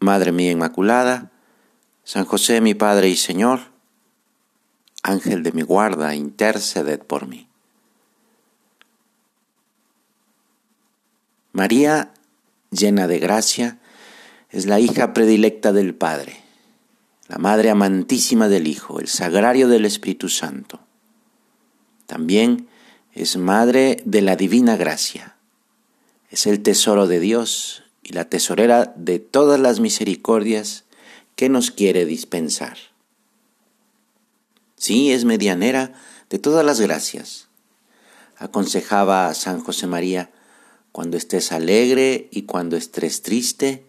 Madre mía Inmaculada, San José mi Padre y Señor, Ángel de mi guarda, interceded por mí. María, llena de gracia, es la hija predilecta del Padre, la Madre amantísima del Hijo, el sagrario del Espíritu Santo. También es Madre de la Divina Gracia. Es el tesoro de Dios y la tesorera de todas las misericordias que nos quiere dispensar. Sí, es medianera de todas las gracias. Aconsejaba a San José María, cuando estés alegre y cuando estés triste,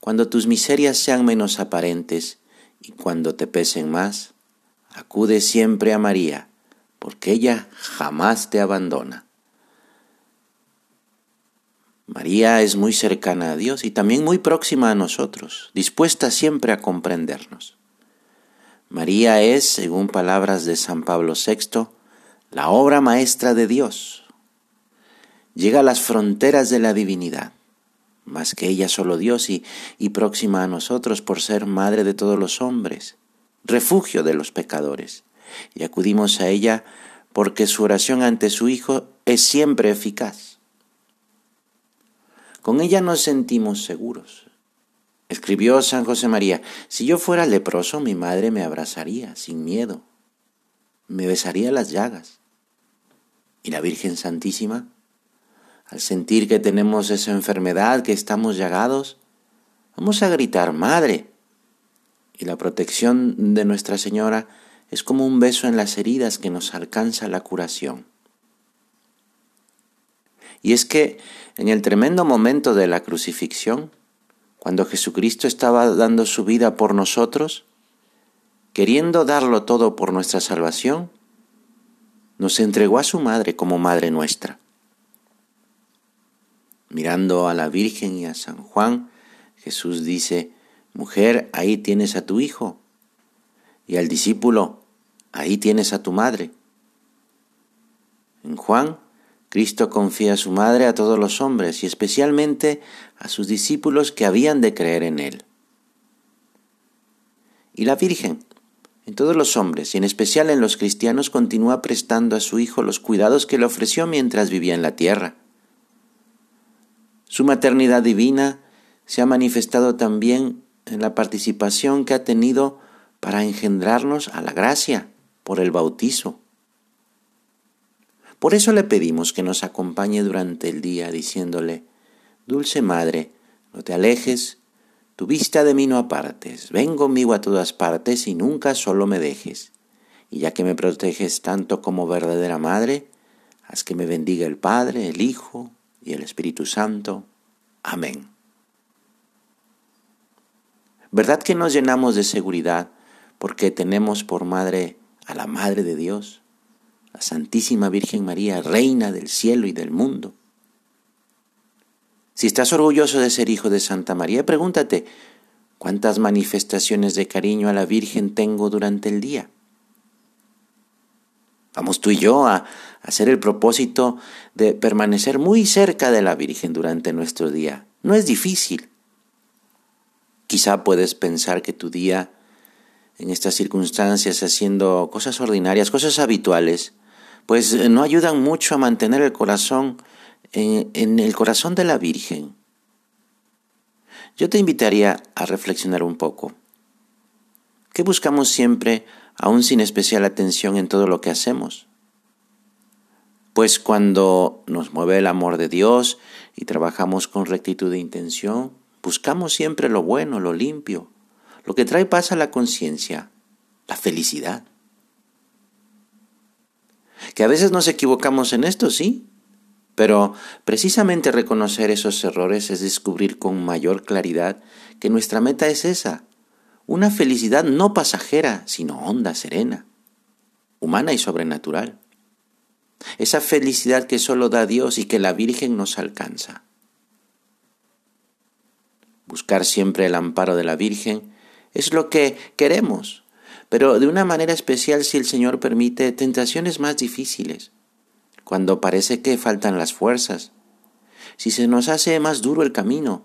cuando tus miserias sean menos aparentes y cuando te pesen más, acude siempre a María, porque ella jamás te abandona. María es muy cercana a Dios y también muy próxima a nosotros, dispuesta siempre a comprendernos. María es, según palabras de San Pablo VI, la obra maestra de Dios. Llega a las fronteras de la divinidad, más que ella solo Dios y, y próxima a nosotros por ser madre de todos los hombres, refugio de los pecadores. Y acudimos a ella porque su oración ante su Hijo es siempre eficaz. Con ella nos sentimos seguros. Escribió San José María, si yo fuera leproso, mi madre me abrazaría sin miedo, me besaría las llagas. ¿Y la Virgen Santísima? Al sentir que tenemos esa enfermedad, que estamos llagados, vamos a gritar, Madre. Y la protección de Nuestra Señora es como un beso en las heridas que nos alcanza la curación. Y es que en el tremendo momento de la crucifixión, cuando Jesucristo estaba dando su vida por nosotros, queriendo darlo todo por nuestra salvación, nos entregó a su madre como madre nuestra. Mirando a la Virgen y a San Juan, Jesús dice, Mujer, ahí tienes a tu hijo. Y al discípulo, ahí tienes a tu madre. En Juan Cristo confía a su madre a todos los hombres y especialmente a sus discípulos que habían de creer en Él. Y la Virgen, en todos los hombres y en especial en los cristianos, continúa prestando a su Hijo los cuidados que le ofreció mientras vivía en la tierra. Su maternidad divina se ha manifestado también en la participación que ha tenido para engendrarnos a la gracia por el bautizo por eso le pedimos que nos acompañe durante el día diciéndole, Dulce Madre, no te alejes, tu vista de mí no apartes, ven conmigo a todas partes y nunca solo me dejes. Y ya que me proteges tanto como verdadera Madre, haz que me bendiga el Padre, el Hijo y el Espíritu Santo. Amén. ¿Verdad que nos llenamos de seguridad porque tenemos por Madre a la Madre de Dios? La Santísima Virgen María, Reina del cielo y del mundo. Si estás orgulloso de ser hijo de Santa María, pregúntate, ¿cuántas manifestaciones de cariño a la Virgen tengo durante el día? Vamos tú y yo a hacer el propósito de permanecer muy cerca de la Virgen durante nuestro día. No es difícil. Quizá puedes pensar que tu día en estas circunstancias haciendo cosas ordinarias, cosas habituales, pues eh, no ayudan mucho a mantener el corazón en, en, el corazón de la Virgen. Yo te invitaría a reflexionar un poco. ¿Qué buscamos siempre, aún sin especial atención en todo lo que hacemos? Pues cuando nos mueve el amor de Dios y trabajamos con rectitud de intención, buscamos siempre lo bueno, lo limpio, lo que trae paz a la conciencia, la felicidad. Que a veces nos equivocamos en esto, sí, Pero precisamente reconocer esos errores es descubrir con mayor claridad que nuestra meta es esa, una felicidad no pasajera, sino honda, serena, humana y sobrenatural. Esa felicidad que solo da Dios y que la Virgen nos alcanza. Buscar siempre el amparo de la Virgen es lo que queremos, pero de una manera especial si el Señor permite tentaciones más difíciles, cuando parece que faltan las fuerzas, si se nos hace más duro el camino,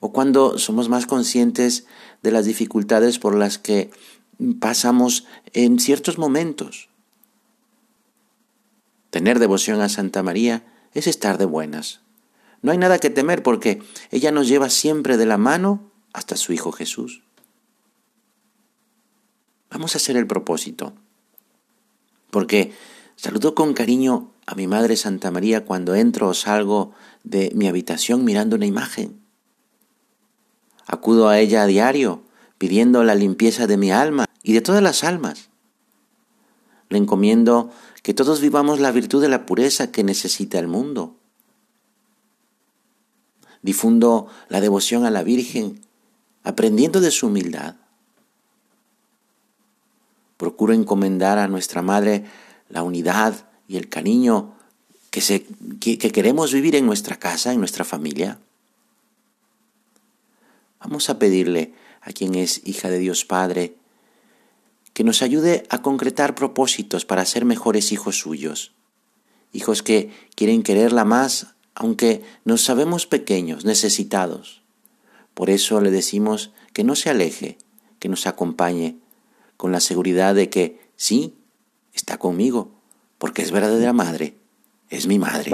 o cuando somos más conscientes de las dificultades por las que pasamos en ciertos momentos. Tener devoción a Santa María es estar de buenas. No hay nada que temer porque ella nos lleva siempre de la mano hasta su Hijo Jesús. Vamos a hacer el propósito. Porque saludo con cariño a mi Madre Santa María cuando entro o salgo de mi habitación mirando una imagen. Acudo a ella a diario pidiendo la limpieza de mi alma y de todas las almas. Le encomiendo que todos vivamos la virtud de la pureza que necesita el mundo. Difundo la devoción a la Virgen aprendiendo de su humildad procuro encomendar a nuestra Madre la unidad y el cariño que, que, queremos vivir en nuestra casa, en nuestra familia. Vamos a pedirle a quien es hija de Dios Padre que nos ayude a concretar propósitos para ser mejores hijos suyos, hijos que quieren quererla más aunque nos sabemos pequeños, necesitados. Por eso le decimos que no se aleje, que nos acompañe, con la seguridad de que sí, está conmigo, porque es verdadera madre, es mi madre.